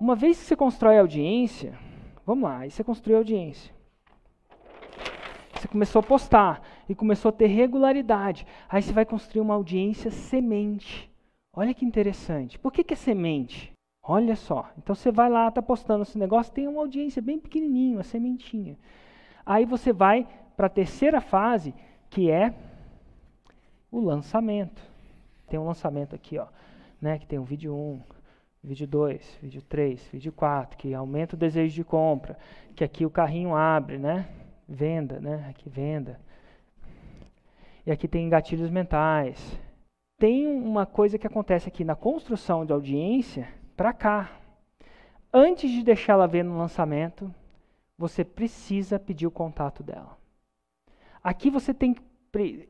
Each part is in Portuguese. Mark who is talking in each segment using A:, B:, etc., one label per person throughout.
A: uma vez que você constrói audiência, vamos lá, aí você construiu audiência. Você começou a postar e começou a ter regularidade. Aí você vai construir uma audiência semente. Olha que interessante. Por que, que é semente? Olha só. Então você vai lá, está postando esse negócio, tem uma audiência bem pequenininha, uma sementinha. Aí você vai para a terceira fase, que é o lançamento. Tem um lançamento aqui, ó, né, que tem o vídeo 1, vídeo 2, vídeo 3, vídeo 4, que aumenta o desejo de compra, que aqui o carrinho abre, né? Venda, né? Aqui venda. E aqui tem gatilhos mentais. Tem uma coisa que acontece aqui na construção de audiência para cá. Antes de deixá-la ver no lançamento, você precisa pedir o contato dela. Aqui você tem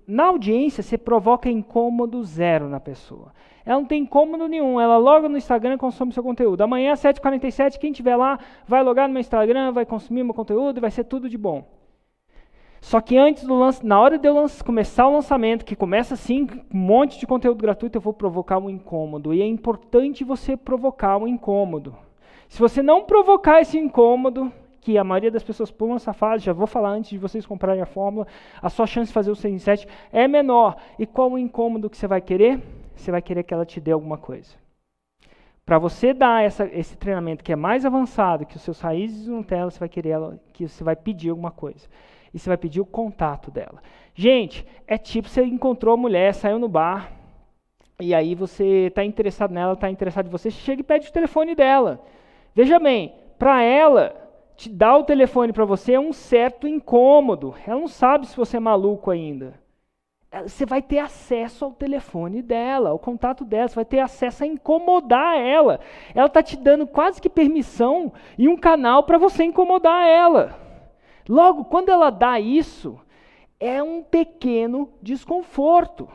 A: na audiência você provoca incômodo zero na pessoa. Ela não tem incômodo nenhum, ela loga no Instagram consome seu conteúdo. Amanhã às 7h47, quem estiver lá vai logar no meu Instagram, vai consumir meu conteúdo e vai ser tudo de bom. Só que antes do lance, na hora de eu começar o lançamento, que começa assim, um monte de conteúdo gratuito, eu vou provocar um incômodo. E é importante você provocar um incômodo. Se você não provocar esse incômodo, que a maioria das pessoas pulam essa fase, já vou falar antes de vocês comprarem a fórmula, a sua chance de fazer o 6 em 7 é menor. E qual o incômodo que você vai querer? Você vai querer que ela te dê alguma coisa. Para você dar essa, esse treinamento que é mais avançado que os seus raízes de Nutella, você vai querer ela, que você vai pedir alguma coisa e você vai pedir o contato dela. Gente, é tipo você encontrou a mulher, saiu no bar, e aí você está interessado nela, está interessado em você, chega e pede o telefone dela. Veja bem, para ela, te dar o telefone para você é um certo incômodo. Ela não sabe se você é maluco ainda. Você vai ter acesso ao telefone dela, ao contato dela, você vai ter acesso a incomodar ela. Ela está te dando quase que permissão e um canal para você incomodar ela. Logo, quando ela dá isso, é um pequeno desconforto.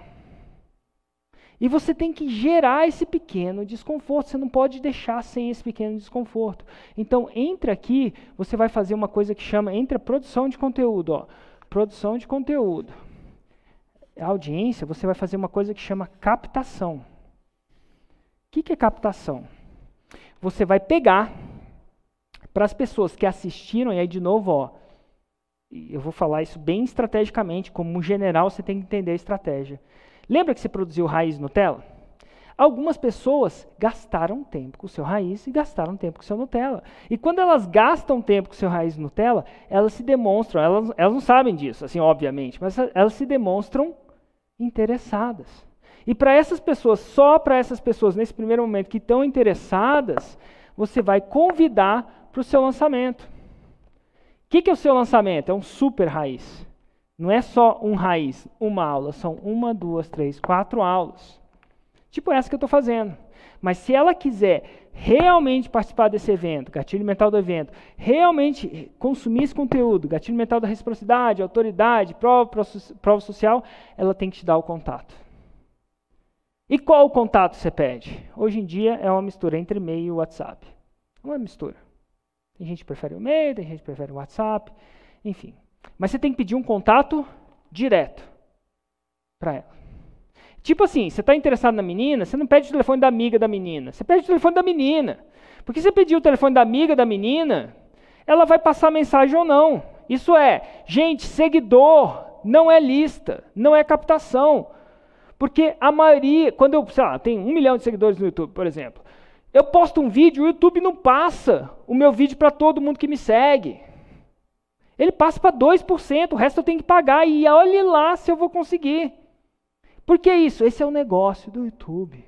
A: E você tem que gerar esse pequeno desconforto, você não pode deixar sem esse pequeno desconforto. Então, entre aqui, você vai fazer uma coisa que chama, entre a produção de conteúdo, ó, produção de conteúdo, a audiência, você vai fazer uma coisa que chama captação. O que, que é captação? Você vai pegar para as pessoas que assistiram, e aí de novo, ó, eu vou falar isso bem estrategicamente, como general você tem que entender a estratégia. Lembra que você produziu raiz Nutella? Algumas pessoas gastaram tempo com o seu raiz e gastaram tempo com o seu Nutella. E quando elas gastam tempo com o seu raiz Nutella, elas se demonstram, elas, elas não sabem disso, assim, obviamente, mas elas se demonstram interessadas. E para essas pessoas, só para essas pessoas, nesse primeiro momento, que estão interessadas, você vai convidar para o seu lançamento que, que é o seu lançamento? É um super raiz. Não é só um raiz, uma aula, são uma, duas, três, quatro aulas. Tipo essa que eu estou fazendo. Mas se ela quiser realmente participar desse evento, gatilho mental do evento, realmente consumir esse conteúdo, gatilho mental da reciprocidade, autoridade, prova, prova social, ela tem que te dar o contato. E qual o contato você pede? Hoje em dia é uma mistura entre e-mail e WhatsApp. É uma mistura. Tem gente que prefere o e-mail, tem gente que prefere o WhatsApp, enfim. Mas você tem que pedir um contato direto para ela. Tipo assim, você está interessado na menina, você não pede o telefone da amiga da menina, você pede o telefone da menina. Porque se você pedir o telefone da amiga da menina, ela vai passar mensagem ou não. Isso é, gente, seguidor não é lista, não é captação. Porque a maioria, quando eu, sei lá, tem um milhão de seguidores no YouTube, por exemplo, eu posto um vídeo, o YouTube não passa o meu vídeo para todo mundo que me segue. Ele passa para 2%, o resto eu tenho que pagar e olhe lá se eu vou conseguir. Por que isso? Esse é o negócio do YouTube.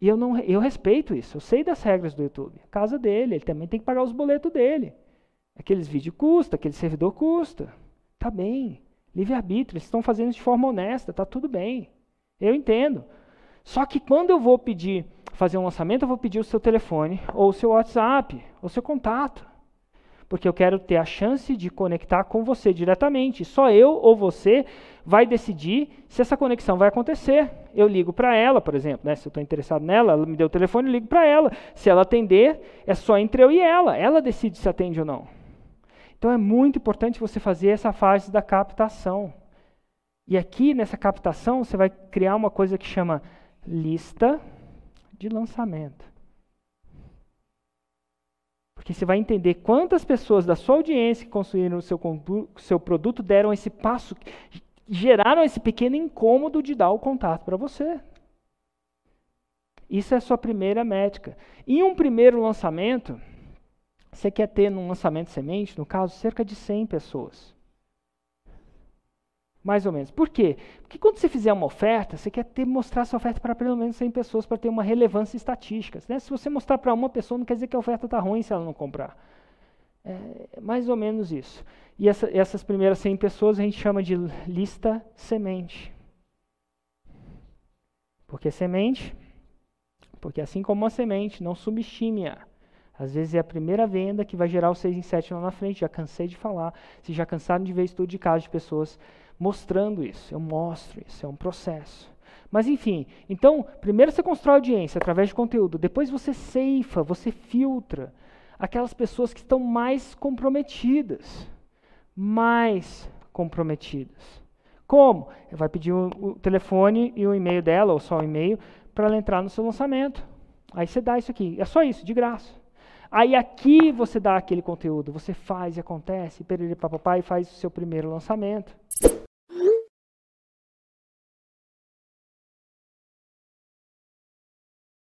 A: E eu, não, eu respeito isso, eu sei das regras do YouTube. A casa dele, ele também tem que pagar os boletos dele. Aqueles vídeos custa, aquele servidor custa. Tá bem, livre-arbítrio, eles estão fazendo de forma honesta, tá tudo bem. Eu entendo. Só que quando eu vou pedir fazer um lançamento, eu vou pedir o seu telefone, ou o seu WhatsApp, ou o seu contato. Porque eu quero ter a chance de conectar com você diretamente. Só eu ou você vai decidir se essa conexão vai acontecer. Eu ligo para ela, por exemplo, né? se eu estou interessado nela, ela me deu o telefone, eu ligo para ela. Se ela atender, é só entre eu e ela. Ela decide se atende ou não. Então é muito importante você fazer essa fase da captação. E aqui nessa captação você vai criar uma coisa que chama lista de lançamento. Porque você vai entender quantas pessoas da sua audiência que construíram o seu, seu produto deram esse passo, geraram esse pequeno incômodo de dar o contato para você. Isso é a sua primeira métrica. Em um primeiro lançamento, você quer ter num lançamento semente, no caso, cerca de 100 pessoas. Mais ou menos. Por quê? Porque quando você fizer uma oferta, você quer ter, mostrar essa oferta para pelo menos 100 pessoas para ter uma relevância estatística. Né? Se você mostrar para uma pessoa, não quer dizer que a oferta está ruim se ela não comprar. É mais ou menos isso. E essa, essas primeiras 100 pessoas a gente chama de lista semente. Por que semente? Porque assim como uma semente, não subestime-a. Às vezes é a primeira venda que vai gerar o 6 em 7 lá na frente. Já cansei de falar. Vocês já cansaram de ver estudo de casos de pessoas mostrando isso. Eu mostro isso, é um processo. Mas enfim, então, primeiro você constrói audiência através de conteúdo, depois você ceifa, você filtra aquelas pessoas que estão mais comprometidas. Mais comprometidas. Como? Vai pedir o, o telefone e o e-mail dela, ou só o e-mail, para ela entrar no seu lançamento. Aí você dá isso aqui. É só isso, de graça. Aí aqui você dá aquele conteúdo, você faz e acontece, papapá, e faz o seu primeiro lançamento.